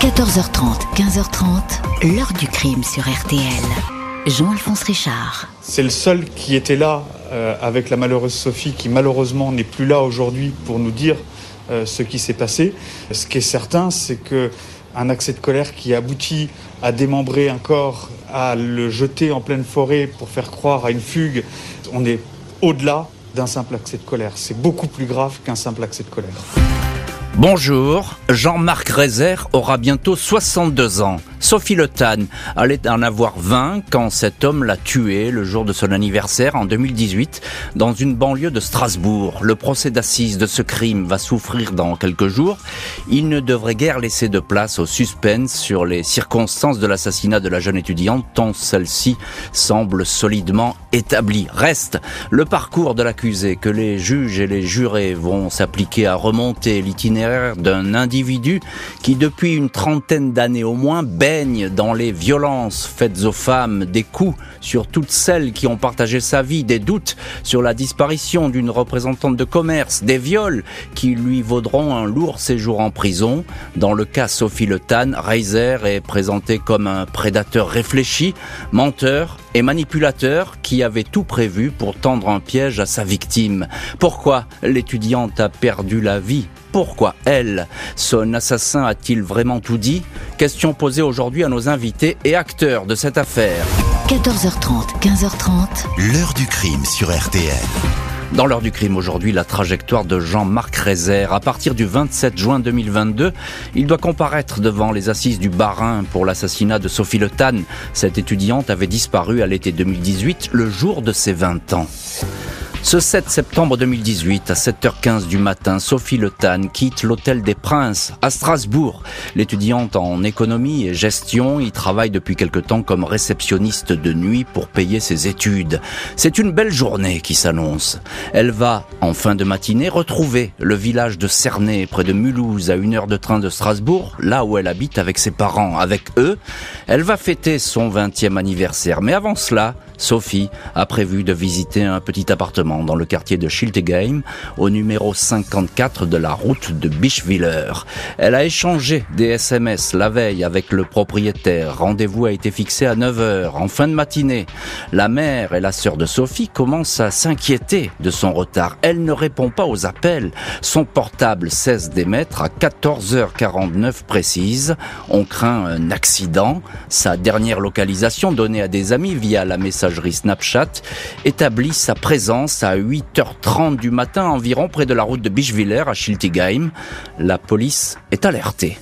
14h30, 15h30, l'heure du crime sur RTL. Jean-Alphonse Richard. C'est le seul qui était là euh, avec la malheureuse Sophie qui malheureusement n'est plus là aujourd'hui pour nous dire euh, ce qui s'est passé. Ce qui est certain, c'est que un accès de colère qui aboutit à démembrer un corps, à le jeter en pleine forêt pour faire croire à une fugue, on est au-delà d'un simple accès de colère. C'est beaucoup plus grave qu'un simple accès de colère. Bonjour, Jean-Marc Rézère aura bientôt 62 ans. Sophie Le Tan allait en avoir 20 quand cet homme l'a tué le jour de son anniversaire en 2018 dans une banlieue de Strasbourg. Le procès d'assises de ce crime va souffrir dans quelques jours. Il ne devrait guère laisser de place au suspense sur les circonstances de l'assassinat de la jeune étudiante tant celle-ci semble solidement établie. Reste le parcours de l'accusé que les juges et les jurés vont s'appliquer à remonter l'itinéraire d'un individu qui depuis une trentaine d'années au moins dans les violences faites aux femmes, des coups sur toutes celles qui ont partagé sa vie, des doutes sur la disparition d'une représentante de commerce, des viols qui lui vaudront un lourd séjour en prison. Dans le cas Sophie Le Tan, Reiser est présenté comme un prédateur réfléchi, menteur et manipulateur qui avait tout prévu pour tendre un piège à sa victime. Pourquoi l'étudiante a perdu la vie? Pourquoi elle? Son assassin a-t-il vraiment tout dit? Question posée aujourd'hui à nos invités et acteurs de cette affaire. 14h30, 15h30. L'heure du crime sur RTL. Dans l'heure du crime aujourd'hui, la trajectoire de Jean-Marc Rézère. À partir du 27 juin 2022, il doit comparaître devant les assises du Barin pour l'assassinat de Sophie Le Tan. Cette étudiante avait disparu à l'été 2018, le jour de ses 20 ans. Ce 7 septembre 2018, à 7h15 du matin, Sophie Le Tan quitte l'Hôtel des Princes à Strasbourg. L'étudiante en économie et gestion y travaille depuis quelque temps comme réceptionniste de nuit pour payer ses études. C'est une belle journée qui s'annonce. Elle va, en fin de matinée, retrouver le village de Cernay, près de Mulhouse, à une heure de train de Strasbourg, là où elle habite avec ses parents. Avec eux, elle va fêter son 20e anniversaire. Mais avant cela, Sophie a prévu de visiter un petit appartement dans le quartier de Schiltigheim, au numéro 54 de la route de Bischwiller. Elle a échangé des SMS la veille avec le propriétaire. Rendez-vous a été fixé à 9h, en fin de matinée. La mère et la sœur de Sophie commencent à s'inquiéter de son retard. Elle ne répond pas aux appels. Son portable cesse d'émettre à 14h49 précise. On craint un accident. Sa dernière localisation donnée à des amis via la messagerie Snapchat établit sa présence à 8h30 du matin environ près de la route de Bischwiller à Schiltigheim. La police est alertée.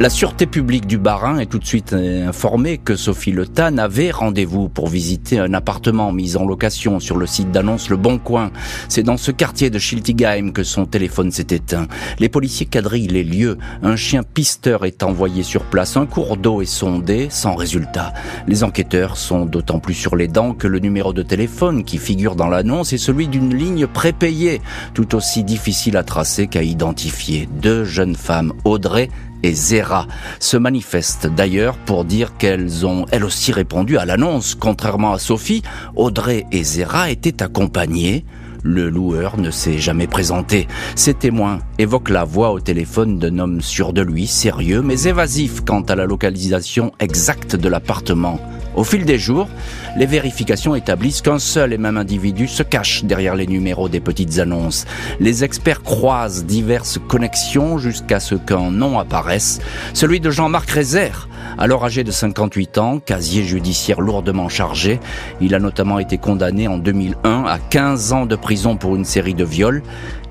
La sûreté publique du Barin est tout de suite informée que Sophie Le Tan avait rendez-vous pour visiter un appartement mis en location sur le site d'annonce Le Bon Coin. C'est dans ce quartier de Schiltigheim que son téléphone s'est éteint. Les policiers quadrillent les lieux. Un chien pisteur est envoyé sur place. Un cours d'eau est sondé sans résultat. Les enquêteurs sont d'autant plus sur les dents que le numéro de téléphone qui figure dans l'annonce est celui d'une ligne prépayée, tout aussi difficile à tracer qu'à identifier. Deux jeunes femmes, Audrey et Zera se manifestent d'ailleurs pour dire qu'elles ont elles aussi répondu à l'annonce. Contrairement à Sophie, Audrey et Zera étaient accompagnées. Le loueur ne s'est jamais présenté. Ces témoins évoquent la voix au téléphone d'un homme sûr de lui, sérieux, mais évasif quant à la localisation exacte de l'appartement. Au fil des jours, les vérifications établissent qu'un seul et même individu se cache derrière les numéros des petites annonces. Les experts croisent diverses connexions jusqu'à ce qu'un nom apparaisse, celui de Jean-Marc Rézère. Alors âgé de 58 ans, casier judiciaire lourdement chargé, il a notamment été condamné en 2001 à 15 ans de prison pour une série de viols.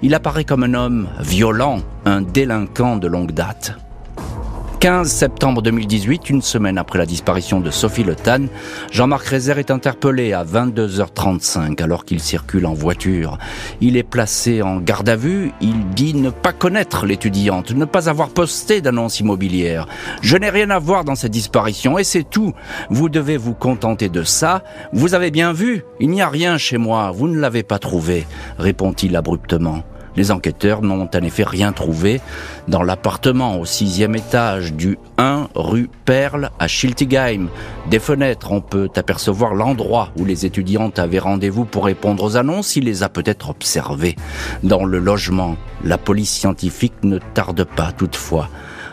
Il apparaît comme un homme violent, un délinquant de longue date. 15 septembre 2018, une semaine après la disparition de Sophie Le Tan, Jean-Marc Rézère est interpellé à 22h35 alors qu'il circule en voiture. Il est placé en garde à vue. Il dit ne pas connaître l'étudiante, ne pas avoir posté d'annonce immobilière. Je n'ai rien à voir dans cette disparition et c'est tout. Vous devez vous contenter de ça. Vous avez bien vu, il n'y a rien chez moi. Vous ne l'avez pas trouvé, répond-il abruptement. Les enquêteurs n'ont en effet rien trouvé dans l'appartement au sixième étage du 1 rue Perle à Schiltigheim. Des fenêtres, on peut apercevoir l'endroit où les étudiantes avaient rendez-vous pour répondre aux annonces. Il les a peut-être observées. Dans le logement, la police scientifique ne tarde pas toutefois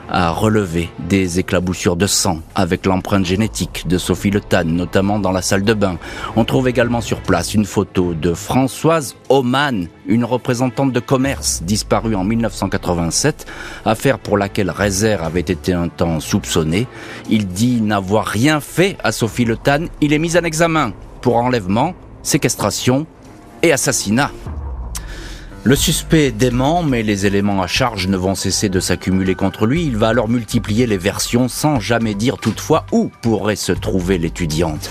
a relevé des éclaboussures de sang avec l'empreinte génétique de Sophie Le Tan, notamment dans la salle de bain. On trouve également sur place une photo de Françoise Oman, une représentante de commerce disparue en 1987, affaire pour laquelle Rezer avait été un temps soupçonné. Il dit n'avoir rien fait à Sophie Le Tan. Il est mis en examen pour enlèvement, séquestration et assassinat. Le suspect dément, mais les éléments à charge ne vont cesser de s'accumuler contre lui. Il va alors multiplier les versions sans jamais dire toutefois où pourrait se trouver l'étudiante.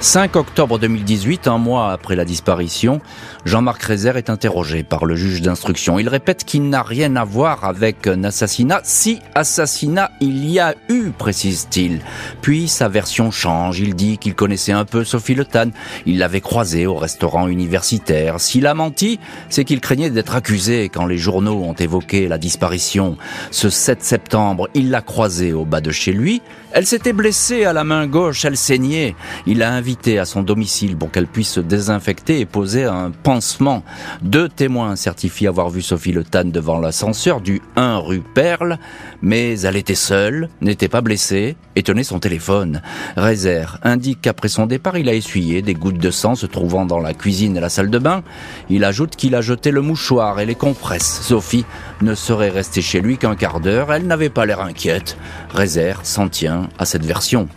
5 octobre 2018, un mois après la disparition, Jean-Marc Rézer est interrogé par le juge d'instruction. Il répète qu'il n'a rien à voir avec un assassinat. Si assassinat il y a eu, précise-t-il. Puis sa version change. Il dit qu'il connaissait un peu Sophie Le Tan. Il l'avait croisée au restaurant universitaire. S'il a menti, c'est qu'il craignait d'être accusé quand les journaux ont évoqué la disparition. Ce 7 septembre, il l'a croisée au bas de chez lui. Elle s'était blessée à la main gauche, elle saignait. Il a à son domicile pour qu'elle puisse se désinfecter et poser un pansement. Deux témoins certifient avoir vu Sophie Le Tan devant l'ascenseur du 1 rue Perle, mais elle était seule, n'était pas blessée et tenait son téléphone. Rézère indique qu'après son départ, il a essuyé des gouttes de sang se trouvant dans la cuisine et la salle de bain. Il ajoute qu'il a jeté le mouchoir et les compresses. Sophie ne serait restée chez lui qu'un quart d'heure, elle n'avait pas l'air inquiète. Rézère s'en tient à cette version.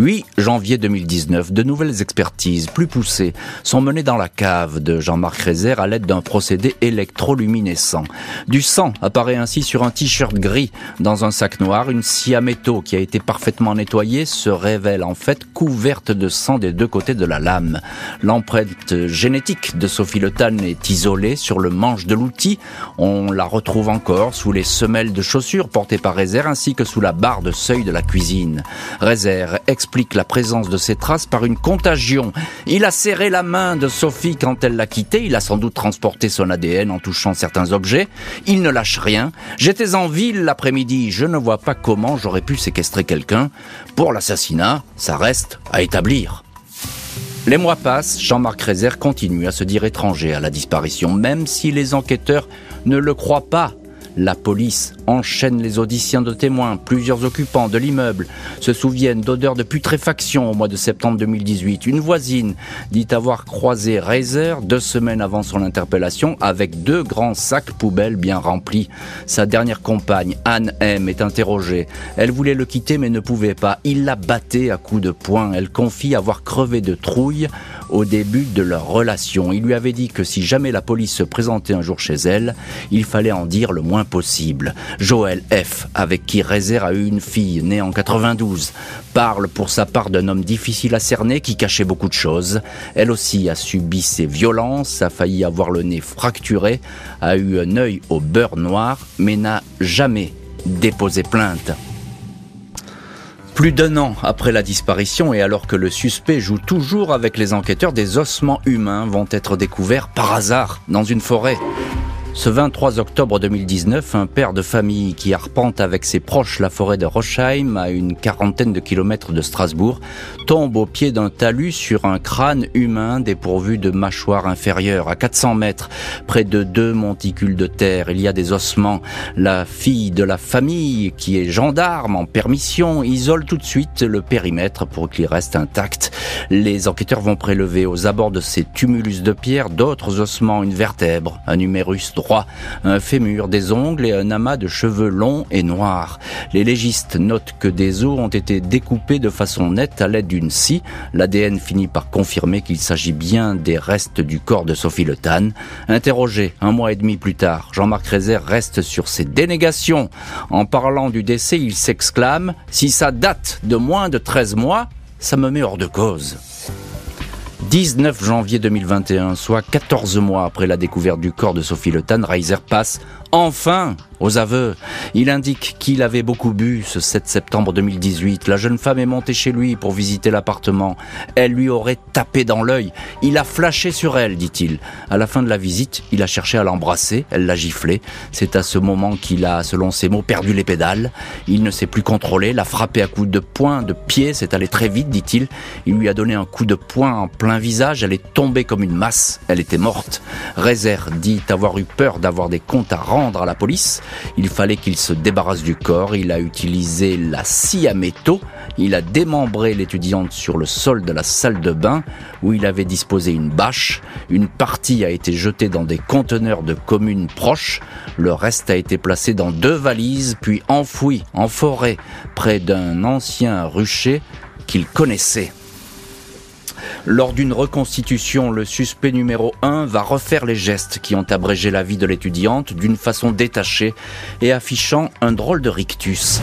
8 janvier 2019, de nouvelles expertises plus poussées sont menées dans la cave de Jean-Marc Rézère à l'aide d'un procédé électroluminescent. Du sang apparaît ainsi sur un t-shirt gris dans un sac noir. Une scie à métaux qui a été parfaitement nettoyée se révèle en fait couverte de sang des deux côtés de la lame. L'empreinte génétique de Sophie Le est isolée sur le manche de l'outil. On la retrouve encore sous les semelles de chaussures portées par Rézère ainsi que sous la barre de seuil de la cuisine. La présence de ces traces par une contagion. Il a serré la main de Sophie quand elle l'a quitté, il a sans doute transporté son ADN en touchant certains objets. Il ne lâche rien. J'étais en ville l'après-midi, je ne vois pas comment j'aurais pu séquestrer quelqu'un. Pour l'assassinat, ça reste à établir. Les mois passent, Jean-Marc Rézère continue à se dire étranger à la disparition, même si les enquêteurs ne le croient pas. La police enchaîne les auditions de témoins. Plusieurs occupants de l'immeuble se souviennent d'odeurs de putréfaction au mois de septembre 2018. Une voisine dit avoir croisé Reiser deux semaines avant son interpellation avec deux grands sacs poubelles bien remplis. Sa dernière compagne, Anne M, est interrogée. Elle voulait le quitter mais ne pouvait pas. Il la battait à coups de poing. Elle confie avoir crevé de trouille au début de leur relation. Il lui avait dit que si jamais la police se présentait un jour chez elle, il fallait en dire le moins possible. Joël F., avec qui Rézère a eu une fille née en 92, parle pour sa part d'un homme difficile à cerner qui cachait beaucoup de choses. Elle aussi a subi ses violences, a failli avoir le nez fracturé, a eu un œil au beurre noir, mais n'a jamais déposé plainte. Plus d'un an après la disparition et alors que le suspect joue toujours avec les enquêteurs, des ossements humains vont être découverts par hasard dans une forêt. Ce 23 octobre 2019, un père de famille qui arpente avec ses proches la forêt de Rochheim, à une quarantaine de kilomètres de Strasbourg, tombe au pied d'un talus sur un crâne humain dépourvu de mâchoire inférieure. À 400 mètres, près de deux monticules de terre, il y a des ossements. La fille de la famille, qui est gendarme en permission, isole tout de suite le périmètre pour qu'il reste intact. Les enquêteurs vont prélever aux abords de ces tumulus de pierre d'autres ossements, une vertèbre, un un fémur, des ongles et un amas de cheveux longs et noirs. Les légistes notent que des os ont été découpés de façon nette à l'aide d'une scie. L'ADN finit par confirmer qu'il s'agit bien des restes du corps de Sophie Le Tan. Interrogé un mois et demi plus tard, Jean-Marc Rézère reste sur ses dénégations. En parlant du décès, il s'exclame « Si ça date de moins de 13 mois, ça me met hors de cause ». 19 janvier 2021, soit 14 mois après la découverte du corps de Sophie Le Tan, Reiser passe enfin aux aveux. Il indique qu'il avait beaucoup bu ce 7 septembre 2018. La jeune femme est montée chez lui pour visiter l'appartement. Elle lui aurait tapé dans l'œil. Il a flashé sur elle, dit-il. À la fin de la visite, il a cherché à l'embrasser. Elle l'a giflé. C'est à ce moment qu'il a, selon ses mots, perdu les pédales. Il ne s'est plus contrôlé, l'a frappé à coups de poing, de pied. C'est allé très vite, dit-il. Il lui a donné un coup de poing en plein visage. Elle est tombée comme une masse. Elle était morte. Rézère dit avoir eu peur d'avoir des comptes à rendre à la police. Il fallait qu'il se débarrasse du corps. Il a utilisé la scie à métaux. Il a démembré l'étudiante sur le sol de la salle de bain où il avait disposé une bâche. Une partie a été jetée dans des conteneurs de communes proches. Le reste a été placé dans deux valises puis enfoui en forêt près d'un ancien rucher qu'il connaissait. Lors d'une reconstitution, le suspect numéro 1 va refaire les gestes qui ont abrégé la vie de l'étudiante d'une façon détachée et affichant un drôle de rictus.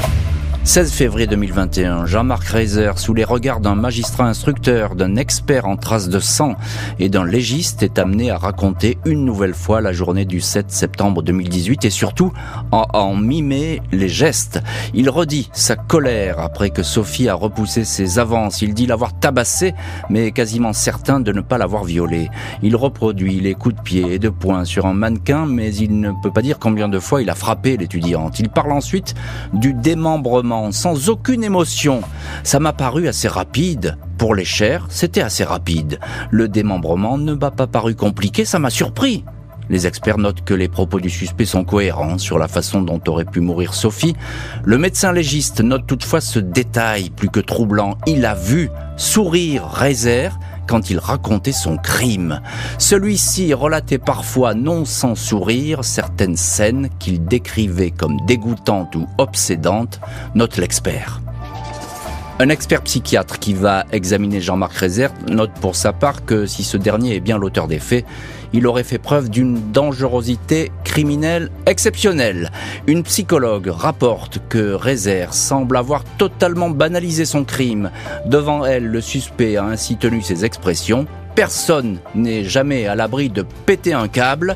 16 février 2021, Jean-Marc Reiser, sous les regards d'un magistrat instructeur, d'un expert en traces de sang et d'un légiste, est amené à raconter une nouvelle fois la journée du 7 septembre 2018 et surtout à en mimer les gestes. Il redit sa colère après que Sophie a repoussé ses avances. Il dit l'avoir tabassée, mais quasiment certain de ne pas l'avoir violée. Il reproduit les coups de pied et de poing sur un mannequin, mais il ne peut pas dire combien de fois il a frappé l'étudiante. Il parle ensuite du démembrement sans aucune émotion. Ça m'a paru assez rapide. Pour les chairs, c'était assez rapide. Le démembrement ne m'a pas paru compliqué, ça m'a surpris. Les experts notent que les propos du suspect sont cohérents sur la façon dont aurait pu mourir Sophie. Le médecin légiste note toutefois ce détail plus que troublant. Il a vu sourire Rézère quand il racontait son crime. Celui-ci relatait parfois, non sans sourire, certaines scènes qu'il décrivait comme dégoûtantes ou obsédantes, note l'expert. Un expert psychiatre qui va examiner Jean-Marc Rézère note pour sa part que si ce dernier est bien l'auteur des faits, il aurait fait preuve d'une dangerosité criminelle exceptionnelle. Une psychologue rapporte que Rézère semble avoir totalement banalisé son crime. Devant elle, le suspect a ainsi tenu ses expressions. Personne n'est jamais à l'abri de péter un câble,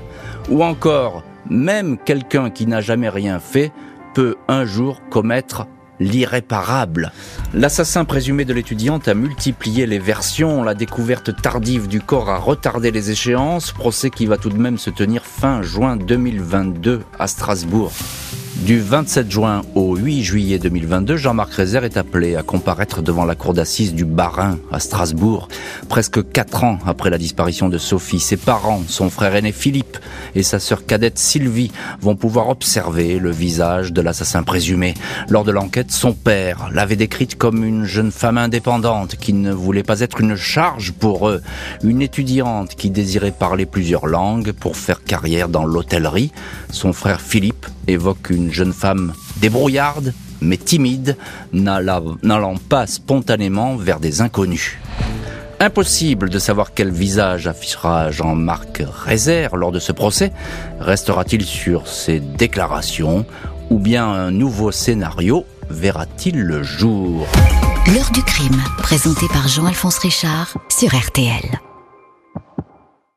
ou encore, même quelqu'un qui n'a jamais rien fait peut un jour commettre l'irréparable. L'assassin présumé de l'étudiante a multiplié les versions, la découverte tardive du corps a retardé les échéances, procès qui va tout de même se tenir fin juin 2022 à Strasbourg. Du 27 juin au 8 juillet 2022, Jean-Marc Rézère est appelé à comparaître devant la cour d'assises du Barin à Strasbourg. Presque quatre ans après la disparition de Sophie, ses parents, son frère aîné Philippe et sa sœur cadette Sylvie vont pouvoir observer le visage de l'assassin présumé. Lors de l'enquête, son père l'avait décrite comme une jeune femme indépendante qui ne voulait pas être une charge pour eux, une étudiante qui désirait parler plusieurs langues pour faire carrière dans l'hôtellerie. Son frère Philippe évoque une jeune femme débrouillarde, mais timide, n'allant pas spontanément vers des inconnus. Impossible de savoir quel visage affichera Jean-Marc Rézère lors de ce procès. Restera-t-il sur ses déclarations ou bien un nouveau scénario verra-t-il le jour? L'heure du crime, présenté par Jean-Alphonse Richard sur RTL.